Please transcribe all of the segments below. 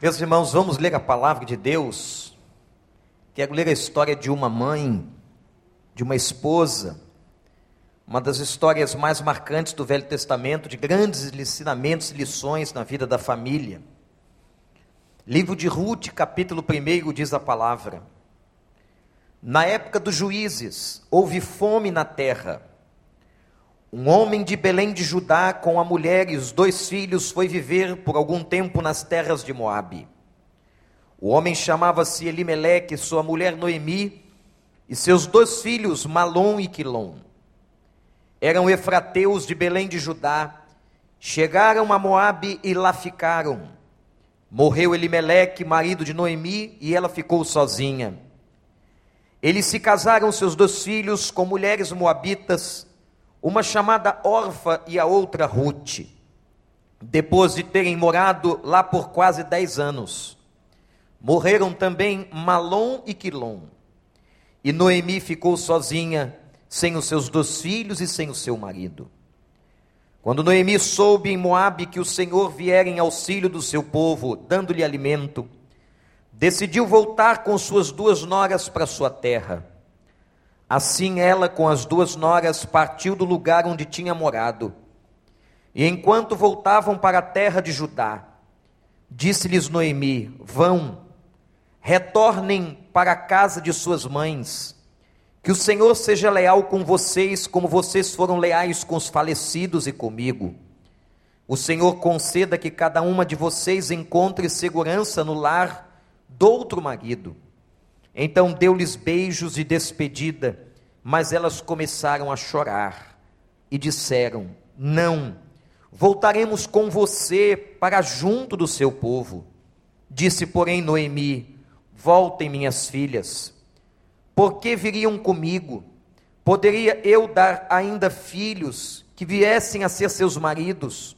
Meus irmãos, vamos ler a palavra de Deus. Quero ler a história de uma mãe, de uma esposa, uma das histórias mais marcantes do Velho Testamento, de grandes ensinamentos e lições na vida da família. Livro de Ruth, capítulo 1, diz a palavra: Na época dos juízes, houve fome na terra. Um homem de Belém de Judá, com a mulher e os dois filhos, foi viver por algum tempo nas terras de Moabe. O homem chamava-se Elimeleque, sua mulher Noemi, e seus dois filhos, Malom e Quilom. Eram efrateus de Belém de Judá, chegaram a Moabe e lá ficaram. Morreu Elimeleque, marido de Noemi, e ela ficou sozinha. Eles se casaram, seus dois filhos, com mulheres moabitas, uma chamada Orfa e a outra Ruth, depois de terem morado lá por quase dez anos. Morreram também Malom e Quilom. E Noemi ficou sozinha, sem os seus dois filhos e sem o seu marido. Quando Noemi soube em Moabe que o Senhor viera em auxílio do seu povo, dando-lhe alimento, decidiu voltar com suas duas noras para sua terra. Assim ela, com as duas noras, partiu do lugar onde tinha morado. E enquanto voltavam para a terra de Judá, disse-lhes Noemi: Vão, retornem para a casa de suas mães. Que o Senhor seja leal com vocês, como vocês foram leais com os falecidos e comigo. O Senhor conceda que cada uma de vocês encontre segurança no lar do outro marido então deu-lhes beijos de despedida, mas elas começaram a chorar e disseram: Não, voltaremos com você para junto do seu povo. Disse, porém, Noemi: Voltem, minhas filhas, porque viriam comigo? Poderia eu dar ainda filhos que viessem a ser seus maridos?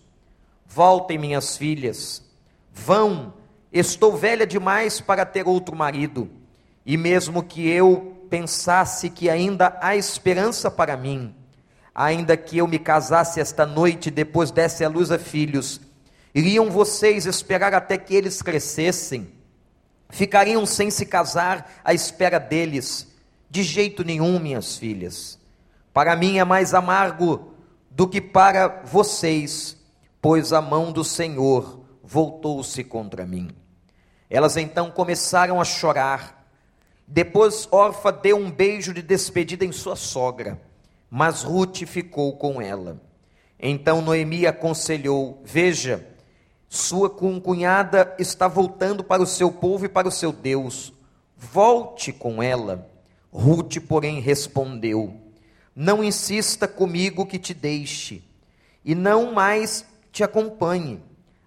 Voltem, minhas filhas, vão, estou velha demais para ter outro marido e mesmo que eu pensasse que ainda há esperança para mim, ainda que eu me casasse esta noite e depois desse à luz a filhos, iriam vocês esperar até que eles crescessem? Ficariam sem se casar à espera deles? De jeito nenhum, minhas filhas. Para mim é mais amargo do que para vocês, pois a mão do Senhor voltou-se contra mim. Elas então começaram a chorar depois Orfa deu um beijo de despedida em sua sogra, mas Ruth ficou com ela. Então Noemi aconselhou: Veja, sua concunhada está voltando para o seu povo e para o seu Deus. Volte com ela. Ruth, porém, respondeu: Não insista comigo que te deixe, e não mais te acompanhe.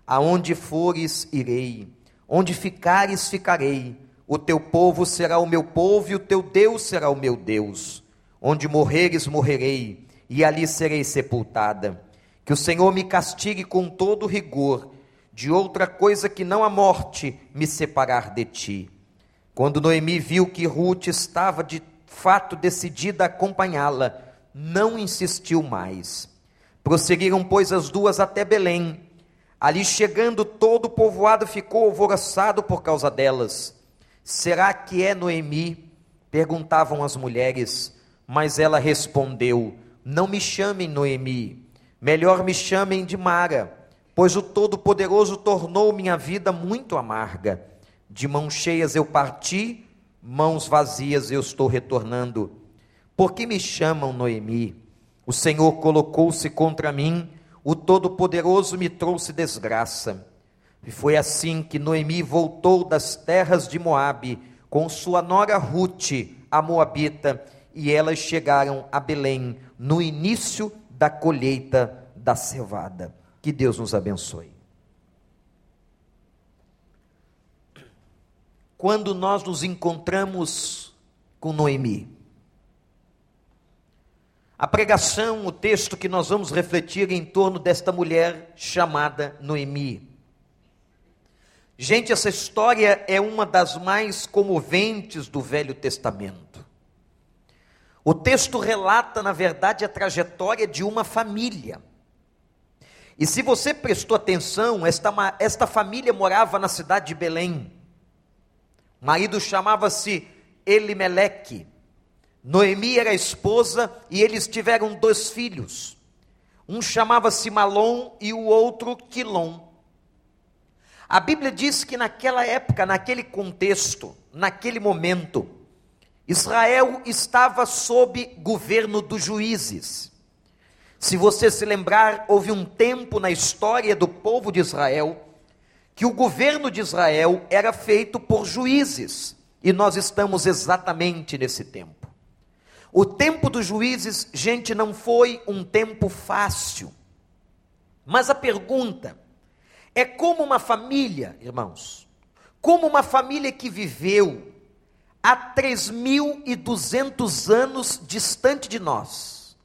Aonde fores, irei. Onde ficares, ficarei o teu povo será o meu povo e o teu Deus será o meu Deus. Onde morreres, morrerei, e ali serei sepultada. Que o Senhor me castigue com todo rigor, de outra coisa que não a morte me separar de ti. Quando Noemi viu que Ruth estava de fato decidida a acompanhá-la, não insistiu mais. Prosseguiram, pois, as duas até Belém. Ali chegando, todo o povoado ficou alvoroçado por causa delas. Será que é Noemi? Perguntavam as mulheres, mas ela respondeu: Não me chamem Noemi, melhor me chamem de Mara, pois o Todo-Poderoso tornou minha vida muito amarga. De mãos cheias eu parti, mãos vazias eu estou retornando. Por que me chamam Noemi? O Senhor colocou-se contra mim, o Todo-Poderoso me trouxe desgraça. E foi assim que Noemi voltou das terras de Moabe com sua nora Ruth, a moabita, e elas chegaram a Belém no início da colheita da cevada. Que Deus nos abençoe. Quando nós nos encontramos com Noemi, a pregação, o texto que nós vamos refletir em torno desta mulher chamada Noemi. Gente, essa história é uma das mais comoventes do Velho Testamento. O texto relata, na verdade, a trajetória de uma família. E se você prestou atenção, esta, esta família morava na cidade de Belém. O marido chamava-se Elimeleque. Noemi era esposa e eles tiveram dois filhos. Um chamava-se Malom e o outro Quilom. A Bíblia diz que naquela época, naquele contexto, naquele momento, Israel estava sob governo dos juízes. Se você se lembrar, houve um tempo na história do povo de Israel que o governo de Israel era feito por juízes, e nós estamos exatamente nesse tempo. O tempo dos juízes, gente, não foi um tempo fácil. Mas a pergunta é como uma família, irmãos, como uma família que viveu há 3.200 anos distante de nós.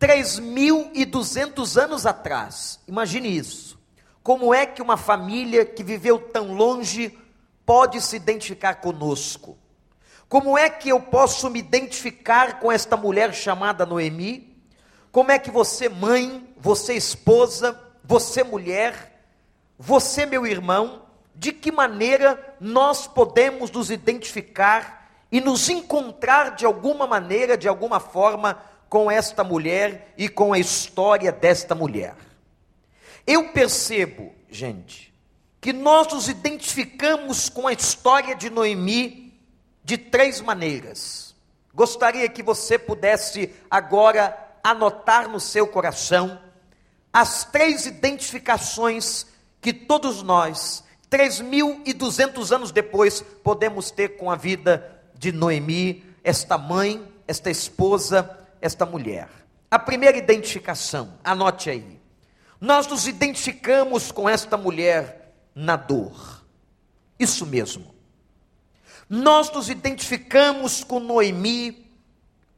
3.200 anos atrás, imagine isso. Como é que uma família que viveu tão longe pode se identificar conosco? Como é que eu posso me identificar com esta mulher chamada Noemi? Como é que você, mãe, você, esposa, você, mulher, você, meu irmão, de que maneira nós podemos nos identificar e nos encontrar de alguma maneira, de alguma forma, com esta mulher e com a história desta mulher. Eu percebo, gente, que nós nos identificamos com a história de Noemi de três maneiras. Gostaria que você pudesse agora anotar no seu coração as três identificações que todos nós 3.200 anos depois, podemos ter com a vida de Noemi, esta mãe, esta esposa, esta mulher. A primeira identificação, anote aí. Nós nos identificamos com esta mulher na dor. Isso mesmo. Nós nos identificamos com Noemi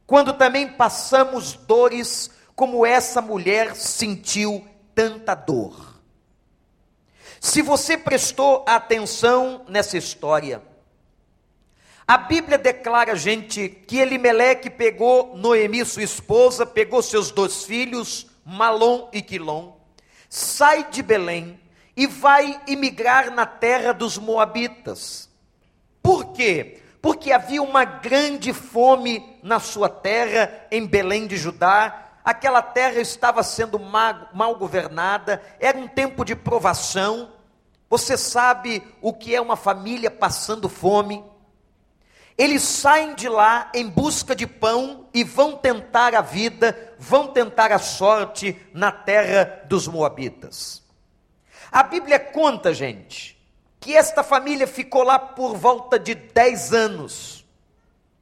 quando também passamos dores como essa mulher sentiu tanta dor. Se você prestou atenção nessa história, a Bíblia declara, gente, que Elimeleque pegou Noemi, sua esposa, pegou seus dois filhos, Malom e Quilom, sai de Belém e vai imigrar na terra dos Moabitas. Por quê? Porque havia uma grande fome na sua terra, em Belém de Judá, aquela terra estava sendo mal, governada, era um tempo de provação. Você sabe o que é uma família passando fome? Eles saem de lá em busca de pão e vão tentar a vida, vão tentar a sorte na terra dos Moabitas. A Bíblia conta, gente, que esta família ficou lá por volta de 10 anos.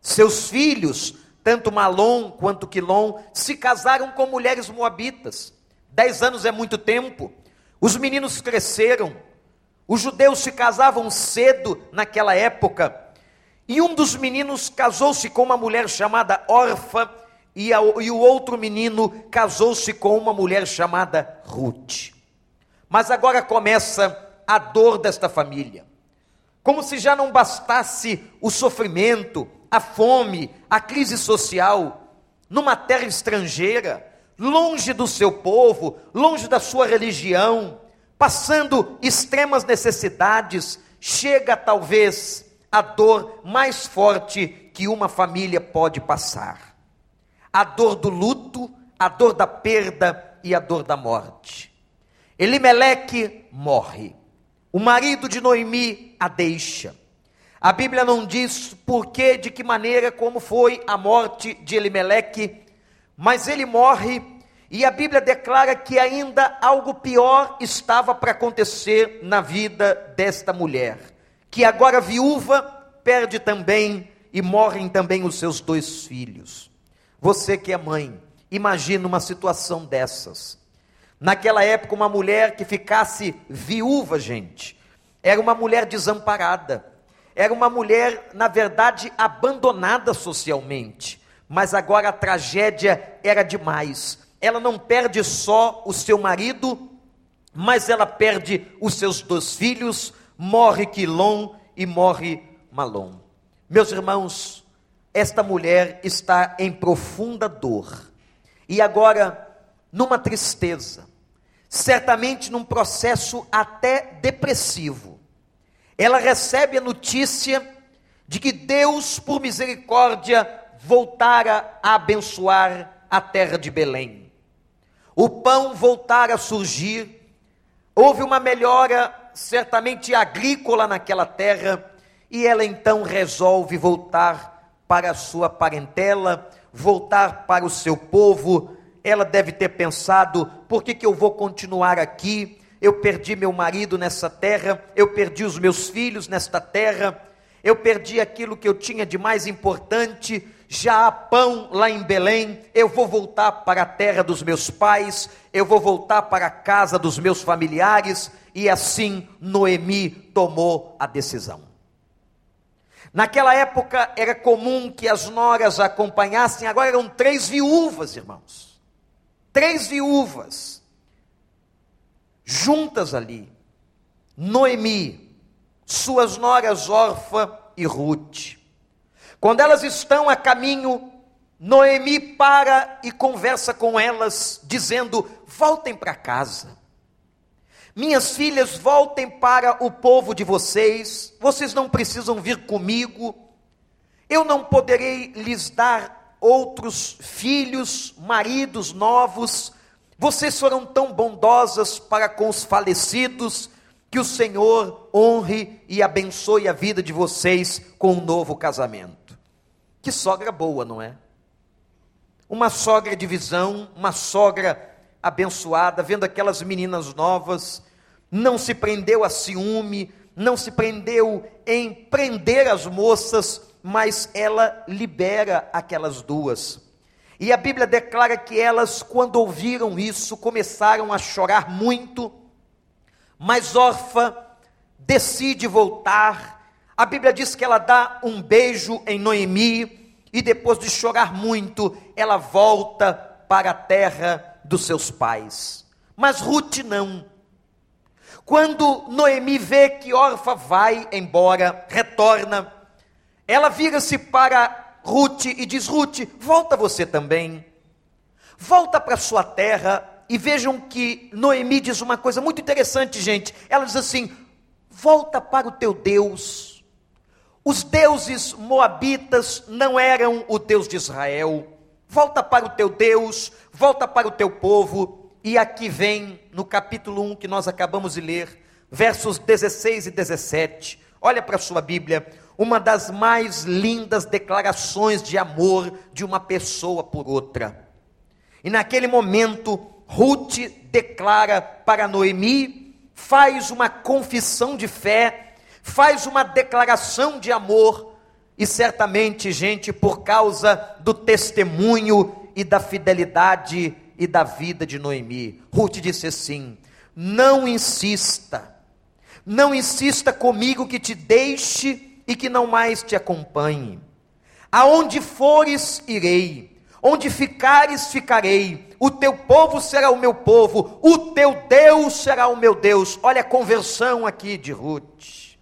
Seus filhos tanto Malom quanto Quilom, se casaram com mulheres moabitas. Dez anos é muito tempo. Os meninos cresceram. Os judeus se casavam cedo naquela época. E um dos meninos casou-se com uma mulher chamada Orfa, e, a, e o outro menino casou-se com uma mulher chamada Ruth. Mas agora começa a dor desta família. Como se já não bastasse o sofrimento, a fome, a crise social, numa terra estrangeira, longe do seu povo, longe da sua religião, passando extremas necessidades, chega talvez a dor mais forte que uma família pode passar: a dor do luto, a dor da perda e a dor da morte. Elimeleque morre. O marido de Noemi a deixa. A Bíblia não diz por que, de que maneira, como foi a morte de Elimeleque, mas ele morre e a Bíblia declara que ainda algo pior estava para acontecer na vida desta mulher, que agora viúva perde também e morrem também os seus dois filhos. Você que é mãe, imagina uma situação dessas. Naquela época, uma mulher que ficasse viúva, gente, era uma mulher desamparada era uma mulher, na verdade, abandonada socialmente. Mas agora a tragédia era demais. Ela não perde só o seu marido, mas ela perde os seus dois filhos, morre Quilom e morre Malom. Meus irmãos, esta mulher está em profunda dor. E agora, numa tristeza, certamente num processo até depressivo. Ela recebe a notícia de que Deus, por misericórdia, voltara a abençoar a terra de Belém. O pão voltara a surgir, houve uma melhora certamente agrícola naquela terra, e ela então resolve voltar para a sua parentela, voltar para o seu povo. Ela deve ter pensado: por que, que eu vou continuar aqui? Eu perdi meu marido nessa terra, eu perdi os meus filhos nesta terra, eu perdi aquilo que eu tinha de mais importante. Já há pão lá em Belém, eu vou voltar para a terra dos meus pais, eu vou voltar para a casa dos meus familiares, e assim Noemi tomou a decisão. Naquela época era comum que as noras acompanhassem, agora eram três viúvas, irmãos. Três viúvas, juntas ali. Noemi, suas noras Orfa e Ruth. Quando elas estão a caminho, Noemi para e conversa com elas, dizendo: voltem para casa. Minhas filhas, voltem para o povo de vocês, vocês não precisam vir comigo, eu não poderei lhes dar outros filhos, maridos novos, vocês foram tão bondosas para com os falecidos, que o Senhor honre e abençoe a vida de vocês com um novo casamento. Que sogra boa, não é? Uma sogra de visão, uma sogra abençoada, vendo aquelas meninas novas, não se prendeu a ciúme, não se prendeu em prender as moças, mas ela libera aquelas duas. E a Bíblia declara que elas, quando ouviram isso, começaram a chorar muito, mas Orfa decide voltar. A Bíblia diz que ela dá um beijo em Noemi, e depois de chorar muito, ela volta para a terra dos seus pais. Mas Ruth não. Quando Noemi vê que Orfa vai embora, retorna, ela vira-se para Ruth e diz: Ruth, volta você também. Volta para sua terra e vejam que Noemi diz uma coisa muito interessante, gente. Ela diz assim: volta para o teu Deus. Os deuses moabitas não eram o Deus de Israel. Volta para o teu Deus, volta para o teu povo. E aqui vem, no capítulo 1 que nós acabamos de ler, versos 16 e 17. Olha para a sua Bíblia, uma das mais lindas declarações de amor de uma pessoa por outra. E naquele momento, Ruth declara para Noemi, faz uma confissão de fé, faz uma declaração de amor, e certamente, gente, por causa do testemunho e da fidelidade e da vida de Noemi. Ruth disse assim: Não insista, não insista comigo que te deixe e que não mais te acompanhe. Aonde fores, irei, onde ficares, ficarei. O teu povo será o meu povo, o teu Deus será o meu Deus. Olha a conversão aqui de Ruth.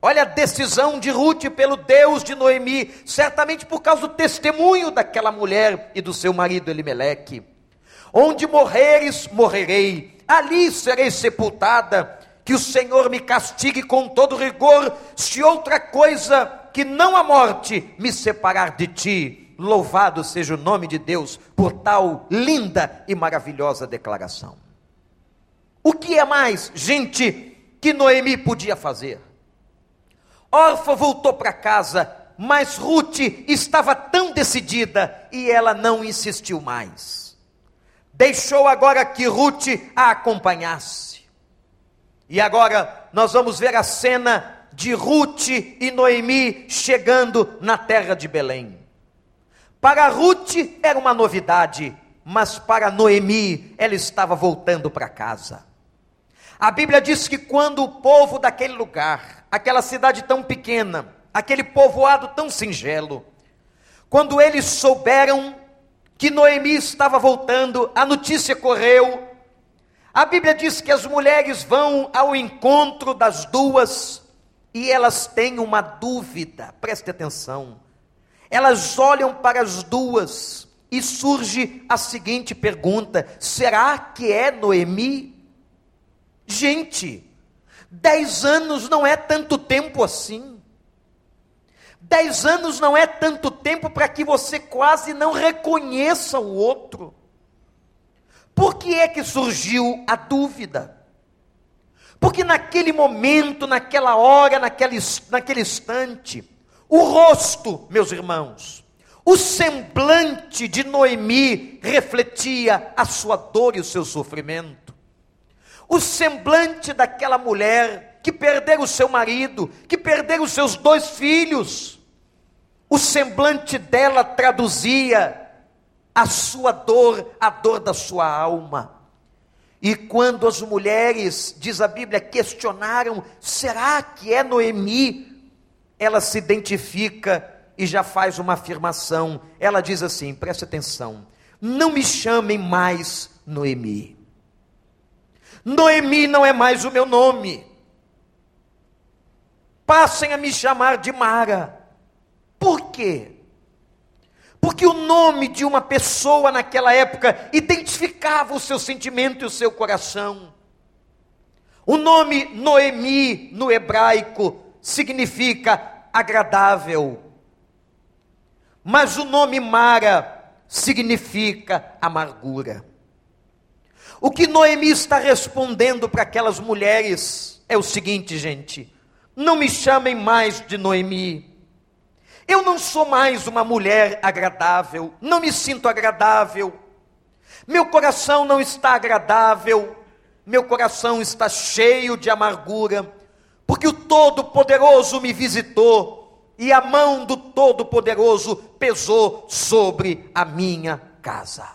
Olha a decisão de Ruth pelo Deus de Noemi, certamente por causa do testemunho daquela mulher e do seu marido Elimeleque. Onde morreres, morrerei, ali serei sepultada. Que o Senhor me castigue com todo rigor, se outra coisa que não a morte me separar de ti. Louvado seja o nome de Deus por tal linda e maravilhosa declaração. O que é mais, gente, que Noemi podia fazer? Orfa voltou para casa, mas Ruth estava tão decidida e ela não insistiu mais. Deixou agora que Ruth a acompanhasse. E agora nós vamos ver a cena de Ruth e Noemi chegando na terra de Belém. Para Ruth era uma novidade, mas para Noemi ela estava voltando para casa. A Bíblia diz que quando o povo daquele lugar aquela cidade tão pequena, aquele povoado tão singelo. Quando eles souberam que Noemi estava voltando, a notícia correu. A Bíblia diz que as mulheres vão ao encontro das duas e elas têm uma dúvida, preste atenção. Elas olham para as duas e surge a seguinte pergunta: será que é Noemi? Gente, dez anos não é tanto tempo assim. Dez anos não é tanto tempo para que você quase não reconheça o outro. Por que é que surgiu a dúvida? Porque naquele momento, naquela hora, naquele, naquele instante, o rosto, meus irmãos, o semblante de Noemi refletia a sua dor e o seu sofrimento. O semblante daquela mulher que perdeu o seu marido, que perdeu os seus dois filhos, o semblante dela traduzia a sua dor, a dor da sua alma. E quando as mulheres, diz a Bíblia, questionaram: será que é Noemi? Ela se identifica e já faz uma afirmação. Ela diz assim: preste atenção, não me chamem mais Noemi. Noemi não é mais o meu nome. Passem a me chamar de Mara. Por quê? Porque o nome de uma pessoa naquela época identificava o seu sentimento e o seu coração. O nome Noemi no hebraico significa agradável, mas o nome Mara significa amargura. O que Noemi está respondendo para aquelas mulheres é o seguinte, gente: não me chamem mais de Noemi. Eu não sou mais uma mulher agradável, não me sinto agradável. Meu coração não está agradável, meu coração está cheio de amargura, porque o Todo-Poderoso me visitou e a mão do Todo-Poderoso pesou sobre a minha casa.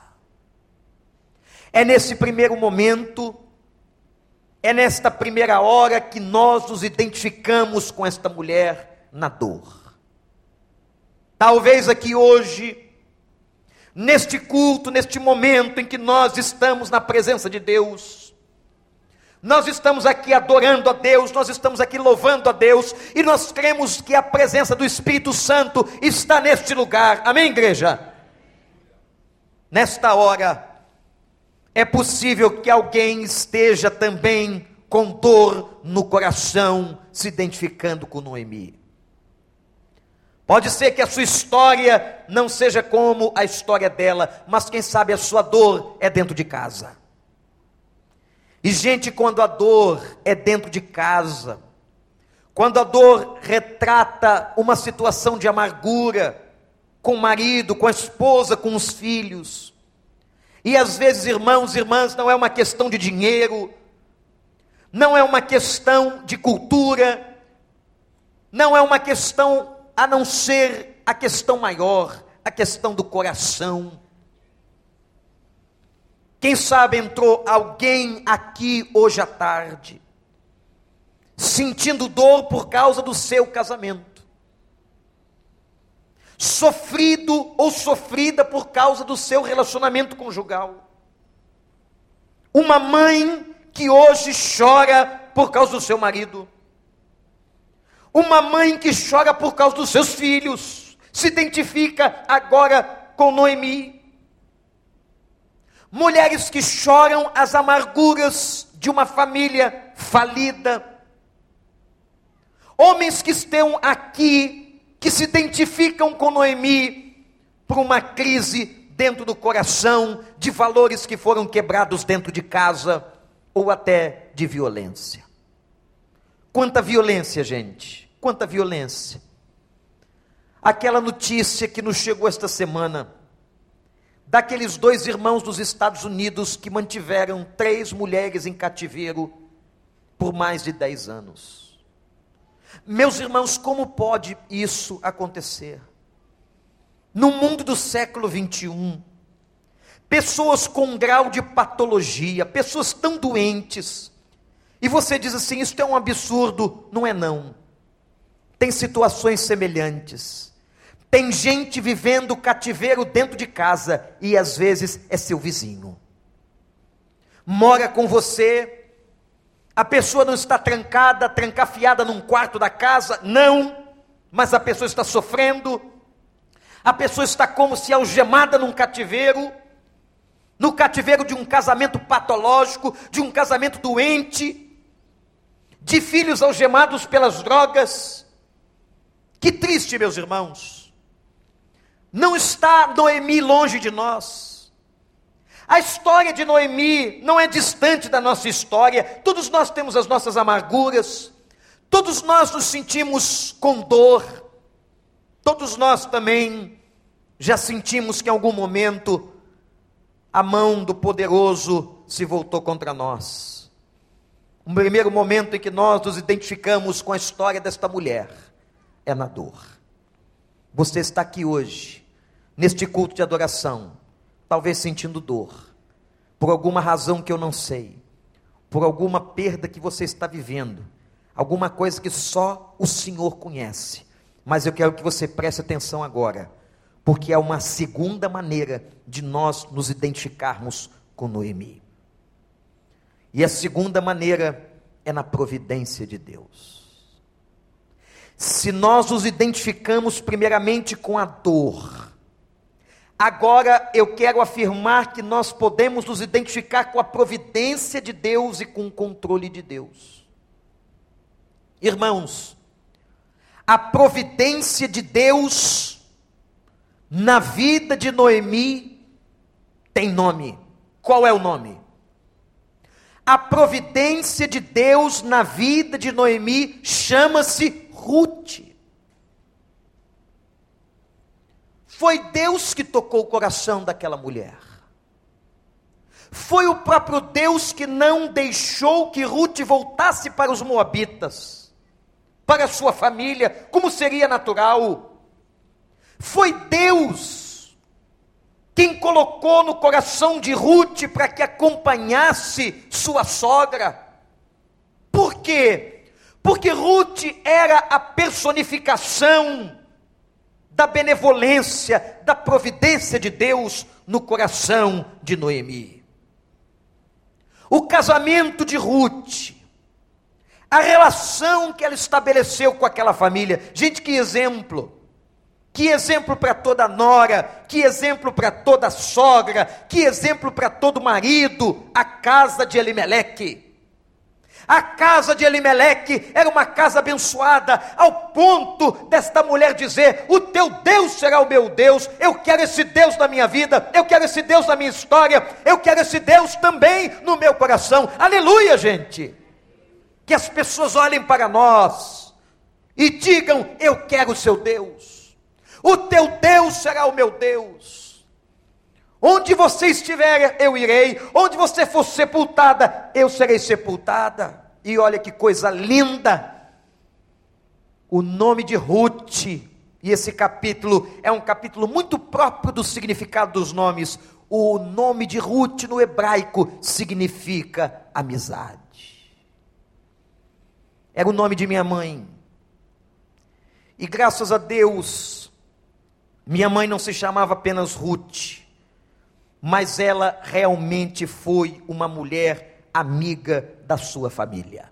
É nesse primeiro momento, é nesta primeira hora que nós nos identificamos com esta mulher na dor. Talvez aqui hoje, neste culto, neste momento em que nós estamos na presença de Deus, nós estamos aqui adorando a Deus, nós estamos aqui louvando a Deus, e nós cremos que a presença do Espírito Santo está neste lugar. Amém, igreja? Nesta hora, é possível que alguém esteja também com dor no coração, se identificando com Noemi. Pode ser que a sua história não seja como a história dela, mas quem sabe a sua dor é dentro de casa. E, gente, quando a dor é dentro de casa, quando a dor retrata uma situação de amargura com o marido, com a esposa, com os filhos, e às vezes, irmãos e irmãs, não é uma questão de dinheiro, não é uma questão de cultura, não é uma questão a não ser a questão maior, a questão do coração. Quem sabe entrou alguém aqui hoje à tarde, sentindo dor por causa do seu casamento, sofrido ou sofrida por causa do seu relacionamento conjugal. Uma mãe que hoje chora por causa do seu marido. Uma mãe que chora por causa dos seus filhos. Se identifica agora com Noemi mulheres que choram as amarguras de uma família falida, homens que estão aqui, que se identificam com Noemi por uma crise dentro do coração, de valores que foram quebrados dentro de casa, ou até de violência. Quanta violência, gente, quanta violência. Aquela notícia que nos chegou esta semana, daqueles dois irmãos dos Estados Unidos que mantiveram três mulheres em cativeiro por mais de dez anos. Meus irmãos, como pode isso acontecer? No mundo do século 21, pessoas com um grau de patologia, pessoas tão doentes, e você diz assim: isso é um absurdo. Não é, não. Tem situações semelhantes. Tem gente vivendo cativeiro dentro de casa e às vezes é seu vizinho. Mora com você, a pessoa não está trancada, trancafiada num quarto da casa, não, mas a pessoa está sofrendo. A pessoa está como se algemada num cativeiro, no cativeiro de um casamento patológico, de um casamento doente, de filhos algemados pelas drogas. Que triste, meus irmãos. Não está Noemi longe de nós. A história de Noemi não é distante da nossa história. Todos nós temos as nossas amarguras. Todos nós nos sentimos com dor. Todos nós também já sentimos que em algum momento a mão do poderoso se voltou contra nós. Um primeiro momento em que nós nos identificamos com a história desta mulher é na dor. Você está aqui hoje, neste culto de adoração, talvez sentindo dor, por alguma razão que eu não sei, por alguma perda que você está vivendo, alguma coisa que só o Senhor conhece. Mas eu quero que você preste atenção agora, porque é uma segunda maneira de nós nos identificarmos com Noemi. E a segunda maneira é na providência de Deus. Se nós nos identificamos primeiramente com a dor, agora eu quero afirmar que nós podemos nos identificar com a providência de Deus e com o controle de Deus. Irmãos, a providência de Deus na vida de Noemi tem nome. Qual é o nome? A providência de Deus na vida de Noemi chama-se Ruth. Foi Deus que tocou o coração daquela mulher. Foi o próprio Deus que não deixou que Ruth voltasse para os Moabitas, para sua família, como seria natural. Foi Deus quem colocou no coração de Ruth para que acompanhasse sua sogra. Por quê? Porque Ruth era a personificação da benevolência, da providência de Deus no coração de Noemi. O casamento de Ruth, a relação que ela estabeleceu com aquela família. Gente, que exemplo! Que exemplo para toda nora, que exemplo para toda sogra, que exemplo para todo marido, a casa de Elimeleque. A casa de Elimeleque era uma casa abençoada, ao ponto desta mulher dizer: O teu Deus será o meu Deus, eu quero esse Deus na minha vida, eu quero esse Deus na minha história, eu quero esse Deus também no meu coração. Aleluia, gente! Que as pessoas olhem para nós e digam: Eu quero o seu Deus, o teu Deus será o meu Deus. Onde você estiver, eu irei. Onde você for sepultada, eu serei sepultada. E olha que coisa linda. O nome de Ruth, e esse capítulo é um capítulo muito próprio do significado dos nomes. O nome de Ruth no hebraico significa amizade. Era o nome de minha mãe. E graças a Deus, minha mãe não se chamava apenas Ruth mas ela realmente foi uma mulher amiga da sua família.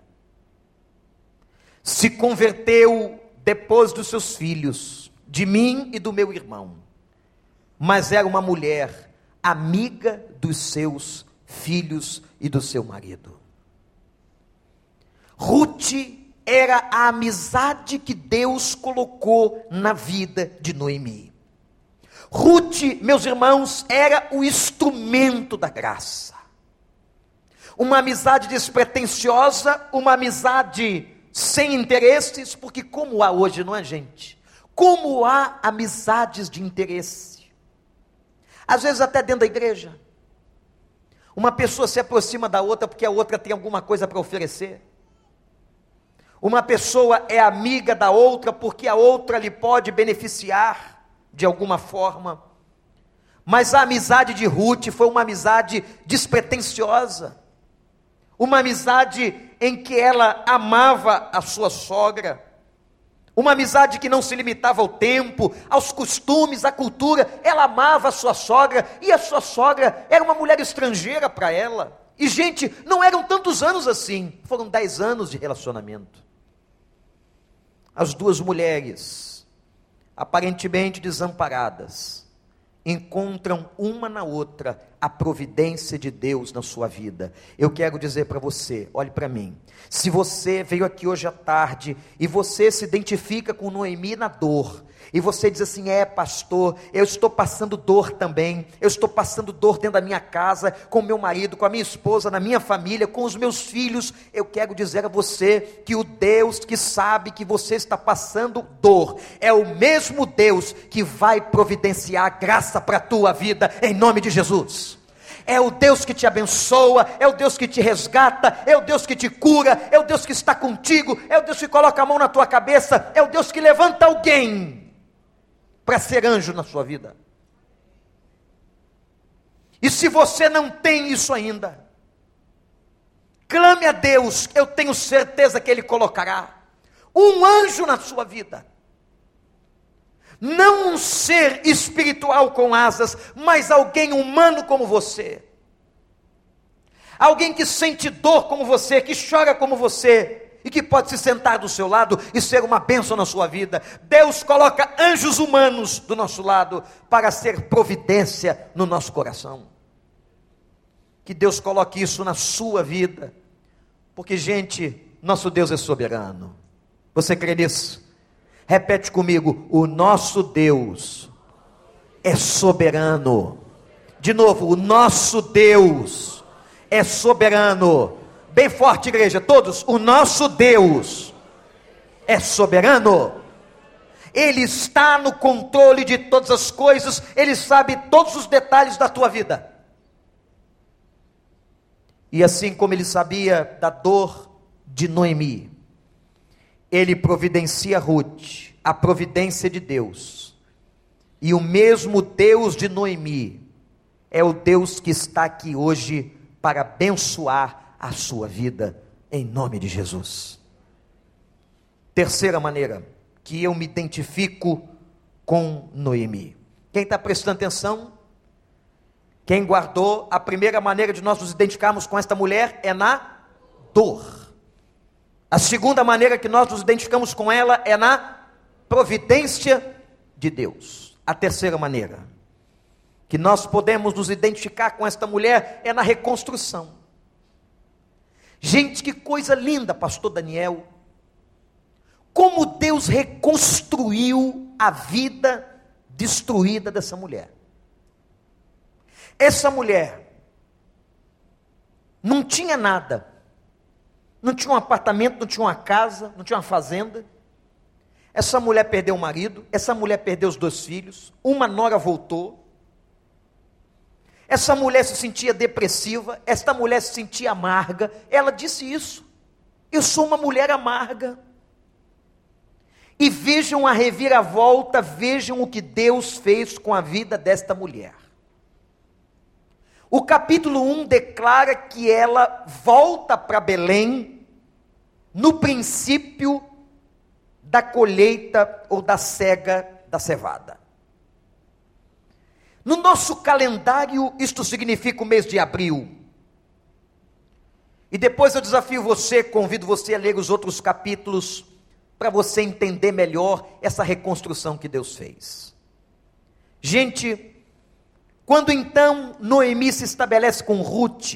Se converteu depois dos seus filhos, de mim e do meu irmão, mas era uma mulher amiga dos seus filhos e do seu marido. Ruth era a amizade que Deus colocou na vida de Noemi. Ruth, meus irmãos, era o instrumento da graça. Uma amizade despretensiosa, uma amizade sem interesses, porque como há hoje, não é gente? Como há amizades de interesse? Às vezes até dentro da igreja. Uma pessoa se aproxima da outra porque a outra tem alguma coisa para oferecer. Uma pessoa é amiga da outra porque a outra lhe pode beneficiar de alguma forma. Mas a amizade de Ruth foi uma amizade despretensiosa, uma amizade em que ela amava a sua sogra, uma amizade que não se limitava ao tempo, aos costumes, à cultura, ela amava a sua sogra, e a sua sogra era uma mulher estrangeira para ela. E, gente, não eram tantos anos assim, foram dez anos de relacionamento. As duas mulheres aparentemente desamparadas, encontram uma na outra a providência de Deus na sua vida. Eu quero dizer para você, olhe para mim. Se você veio aqui hoje à tarde e você se identifica com Noemi na dor, e você diz assim: é, pastor, eu estou passando dor também, eu estou passando dor dentro da minha casa, com meu marido, com a minha esposa, na minha família, com os meus filhos. Eu quero dizer a você que o Deus que sabe que você está passando dor, é o mesmo Deus que vai providenciar graça para a tua vida, em nome de Jesus é o Deus que te abençoa, é o Deus que te resgata, é o Deus que te cura, é o Deus que está contigo, é o Deus que coloca a mão na tua cabeça, é o Deus que levanta alguém para ser anjo na sua vida. E se você não tem isso ainda, clame a Deus, eu tenho certeza que Ele colocará um anjo na sua vida. Não um ser espiritual com asas, mas alguém humano como você. Alguém que sente dor como você, que chora como você, e que pode se sentar do seu lado e ser uma bênção na sua vida. Deus coloca anjos humanos do nosso lado para ser providência no nosso coração. Que Deus coloque isso na sua vida, porque, gente, nosso Deus é soberano. Você crê nisso? Repete comigo: o nosso Deus é soberano. De novo, o nosso Deus é soberano. Bem forte, igreja, todos. O nosso Deus é soberano. Ele está no controle de todas as coisas, ele sabe todos os detalhes da tua vida. E assim como ele sabia da dor de Noemi, ele providencia Ruth, a providência de Deus. E o mesmo Deus de Noemi é o Deus que está aqui hoje para abençoar a sua vida, em nome de Jesus. Terceira maneira, que eu me identifico com Noemi. Quem está prestando atenção? Quem guardou, a primeira maneira de nós nos identificarmos com esta mulher é na dor. A segunda maneira que nós nos identificamos com ela é na providência de Deus. A terceira maneira que nós podemos nos identificar com esta mulher é na reconstrução. Gente, que coisa linda, pastor Daniel. Como Deus reconstruiu a vida destruída dessa mulher. Essa mulher não tinha nada. Não tinha um apartamento, não tinha uma casa, não tinha uma fazenda. Essa mulher perdeu o marido, essa mulher perdeu os dois filhos, uma nora voltou, essa mulher se sentia depressiva, esta mulher se sentia amarga. Ela disse isso. Eu sou uma mulher amarga. E vejam a reviravolta, vejam o que Deus fez com a vida desta mulher. O capítulo 1 declara que ela volta para Belém no princípio da colheita ou da cega da cevada. No nosso calendário, isto significa o mês de abril. E depois eu desafio você, convido você a ler os outros capítulos, para você entender melhor essa reconstrução que Deus fez. Gente, quando então Noemi se estabelece com Ruth,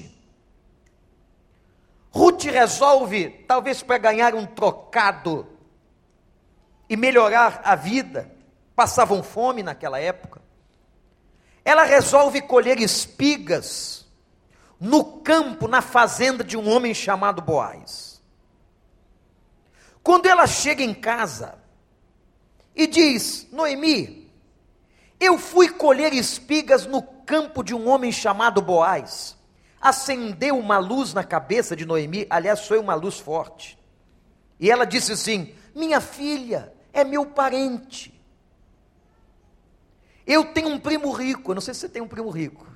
Ruth resolve, talvez para ganhar um trocado e melhorar a vida, passavam fome naquela época. Ela resolve colher espigas no campo, na fazenda de um homem chamado Boaz. Quando ela chega em casa e diz: Noemi, eu fui colher espigas no campo de um homem chamado Boaz. Acendeu uma luz na cabeça de Noemi, aliás, foi uma luz forte. E ela disse assim: Minha filha, é meu parente. Eu tenho um primo rico, eu não sei se você tem um primo rico.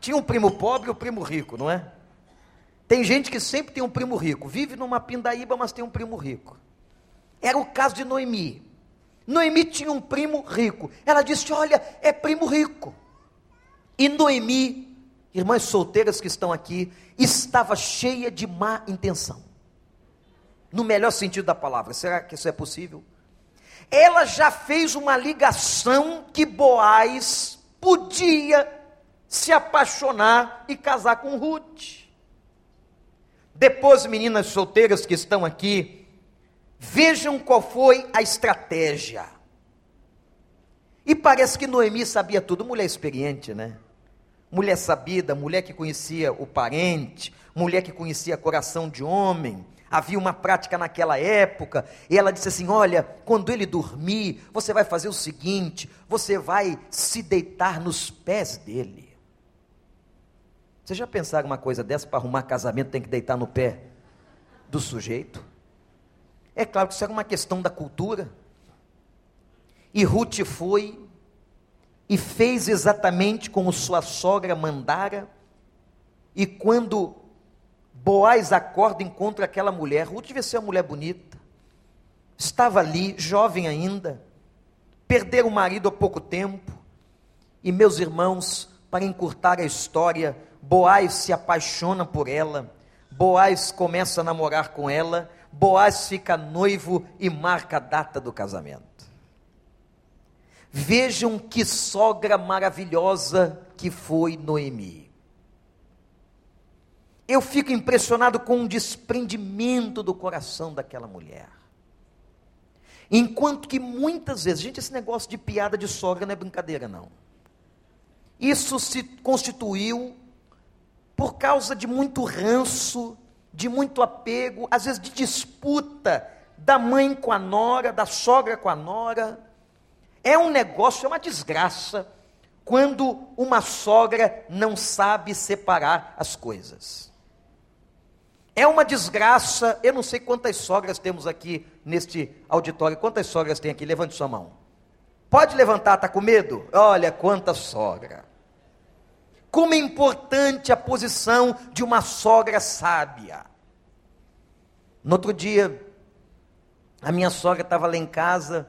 Tinha um primo pobre e um primo rico, não é? Tem gente que sempre tem um primo rico, vive numa pindaíba, mas tem um primo rico. Era o caso de Noemi. Noemi tinha um primo rico. Ela disse: Olha, é primo rico. E Noemi, irmãs solteiras que estão aqui, estava cheia de má intenção. No melhor sentido da palavra. Será que isso é possível? ela já fez uma ligação que Boaz podia se apaixonar e casar com Ruth. Depois, meninas solteiras que estão aqui, vejam qual foi a estratégia. E parece que Noemi sabia tudo, mulher experiente, né? Mulher sabida, mulher que conhecia o parente, mulher que conhecia coração de homem, havia uma prática naquela época, e ela disse assim: Olha, quando ele dormir, você vai fazer o seguinte: você vai se deitar nos pés dele. Você já pensaram uma coisa dessa para arrumar casamento tem que deitar no pé do sujeito? É claro que isso era uma questão da cultura. E Ruth foi e fez exatamente como sua sogra mandara, e quando Boaz acorda encontra aquela mulher. Ruth devia ser uma mulher bonita. Estava ali, jovem ainda. Perdeu o marido há pouco tempo. E meus irmãos, para encurtar a história, Boaz se apaixona por ela. Boaz começa a namorar com ela. Boaz fica noivo e marca a data do casamento. Vejam que sogra maravilhosa que foi Noemi eu fico impressionado com o desprendimento do coração daquela mulher. Enquanto que muitas vezes, gente, esse negócio de piada de sogra não é brincadeira, não. Isso se constituiu por causa de muito ranço, de muito apego, às vezes de disputa da mãe com a nora, da sogra com a nora. É um negócio, é uma desgraça quando uma sogra não sabe separar as coisas. É uma desgraça. Eu não sei quantas sogras temos aqui neste auditório. Quantas sogras tem aqui? Levante sua mão. Pode levantar, está com medo? Olha quanta sogra. Como é importante a posição de uma sogra sábia. No outro dia, a minha sogra estava lá em casa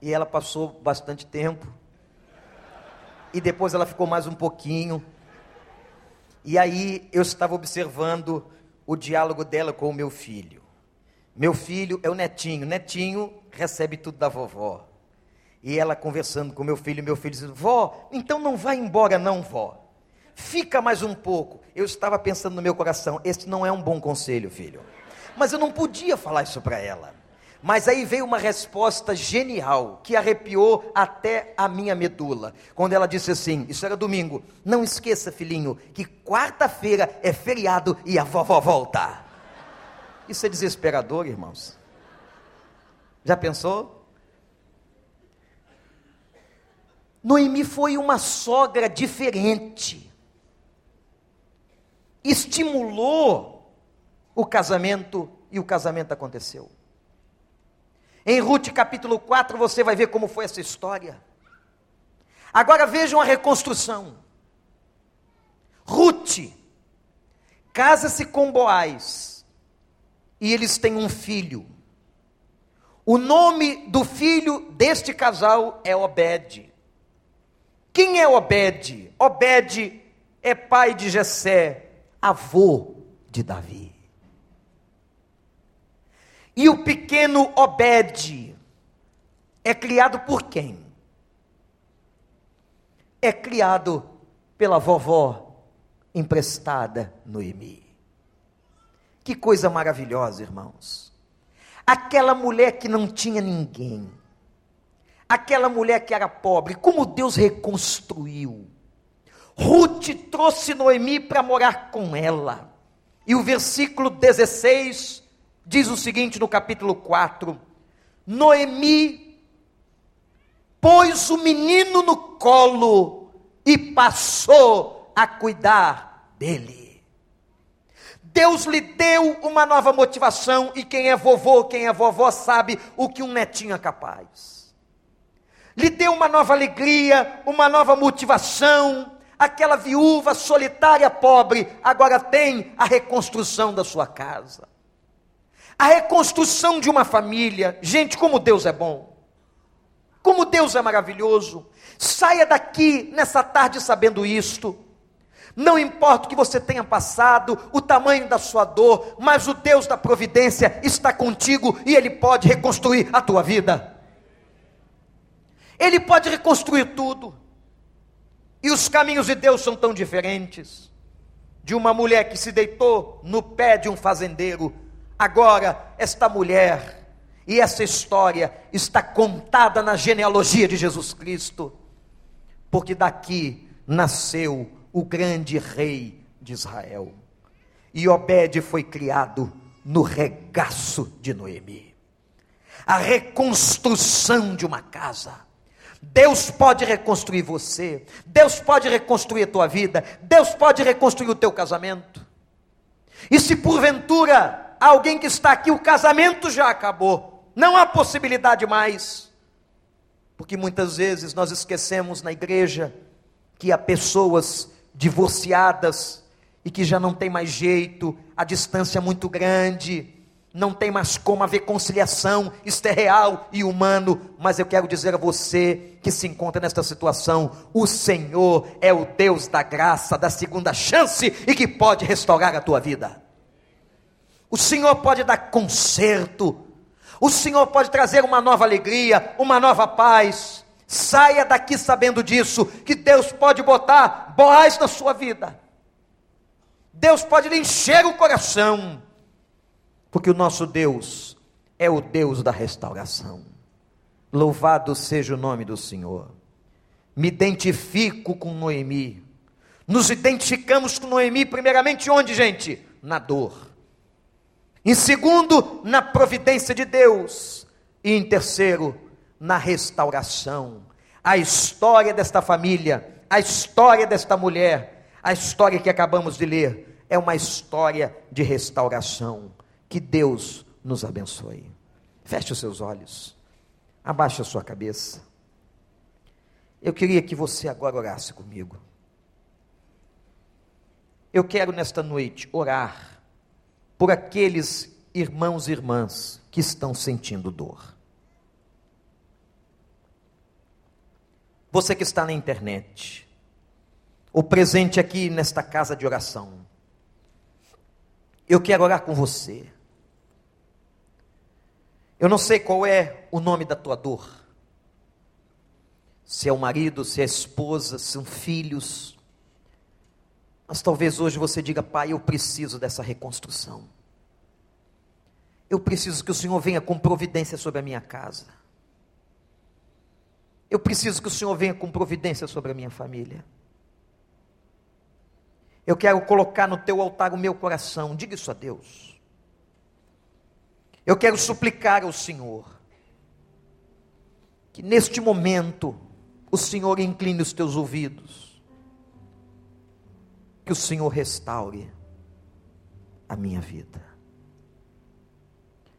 e ela passou bastante tempo. E depois ela ficou mais um pouquinho. E aí eu estava observando o diálogo dela com o meu filho. Meu filho é o netinho, netinho recebe tudo da vovó. E ela conversando com meu filho, meu filho dizendo: Vó, então não vai embora, não, vó. Fica mais um pouco. Eu estava pensando no meu coração: este não é um bom conselho, filho. Mas eu não podia falar isso para ela. Mas aí veio uma resposta genial, que arrepiou até a minha medula. Quando ela disse assim: Isso era domingo. Não esqueça, filhinho, que quarta-feira é feriado e a vovó volta. Isso é desesperador, irmãos. Já pensou? Noemi foi uma sogra diferente. Estimulou o casamento e o casamento aconteceu. Em Ruth capítulo 4 você vai ver como foi essa história. Agora vejam a reconstrução. Ruth casa-se com Boaz e eles têm um filho. O nome do filho deste casal é Obed. Quem é Obed? Obed é pai de Jessé, avô de Davi. E o pequeno Obed é criado por quem? É criado pela vovó emprestada Noemi. Que coisa maravilhosa, irmãos. Aquela mulher que não tinha ninguém, aquela mulher que era pobre, como Deus reconstruiu. Ruth trouxe Noemi para morar com ela. E o versículo 16 diz o seguinte no capítulo 4: Noemi pôs o menino no colo e passou a cuidar dele. Deus lhe deu uma nova motivação, e quem é vovô, quem é vovó, sabe o que um netinho é capaz. Lhe deu uma nova alegria, uma nova motivação. Aquela viúva solitária, pobre, agora tem a reconstrução da sua casa a reconstrução de uma família. Gente, como Deus é bom. Como Deus é maravilhoso. Saia daqui nessa tarde sabendo isto. Não importa o que você tenha passado, o tamanho da sua dor, mas o Deus da providência está contigo e Ele pode reconstruir a tua vida. Ele pode reconstruir tudo. E os caminhos de Deus são tão diferentes. De uma mulher que se deitou no pé de um fazendeiro, agora esta mulher e essa história está contada na genealogia de Jesus Cristo, porque daqui nasceu o grande rei de Israel. E Obed foi criado no regaço de Noemi. A reconstrução de uma casa. Deus pode reconstruir você, Deus pode reconstruir a tua vida, Deus pode reconstruir o teu casamento. E se porventura alguém que está aqui, o casamento já acabou, não há possibilidade mais, porque muitas vezes nós esquecemos na igreja que há pessoas divorciadas e que já não tem mais jeito, a distância é muito grande, não tem mais como haver conciliação, isto é real e humano, mas eu quero dizer a você que se encontra nesta situação: o Senhor é o Deus da graça, da segunda chance e que pode restaurar a tua vida. O Senhor pode dar conserto, o Senhor pode trazer uma nova alegria, uma nova paz. Saia daqui sabendo disso, que Deus pode botar boaz na sua vida. Deus pode lhe encher o coração, porque o nosso Deus é o Deus da restauração. Louvado seja o nome do Senhor. Me identifico com Noemi. Nos identificamos com Noemi, primeiramente, onde, gente? Na dor. Em segundo, na providência de Deus. E em terceiro, na restauração. A história desta família, a história desta mulher, a história que acabamos de ler é uma história de restauração. Que Deus nos abençoe. Feche os seus olhos. Abaixe a sua cabeça. Eu queria que você agora orasse comigo. Eu quero nesta noite orar por aqueles irmãos e irmãs que estão sentindo dor. Você que está na internet, o presente aqui nesta casa de oração. Eu quero orar com você. Eu não sei qual é o nome da tua dor. Se é o marido, se é a esposa, se são filhos. Mas talvez hoje você diga, pai, eu preciso dessa reconstrução. Eu preciso que o Senhor venha com providência sobre a minha casa. Eu preciso que o Senhor venha com providência sobre a minha família. Eu quero colocar no teu altar o meu coração. Diga isso a Deus. Eu quero suplicar ao Senhor que neste momento o Senhor incline os teus ouvidos, que o Senhor restaure a minha vida.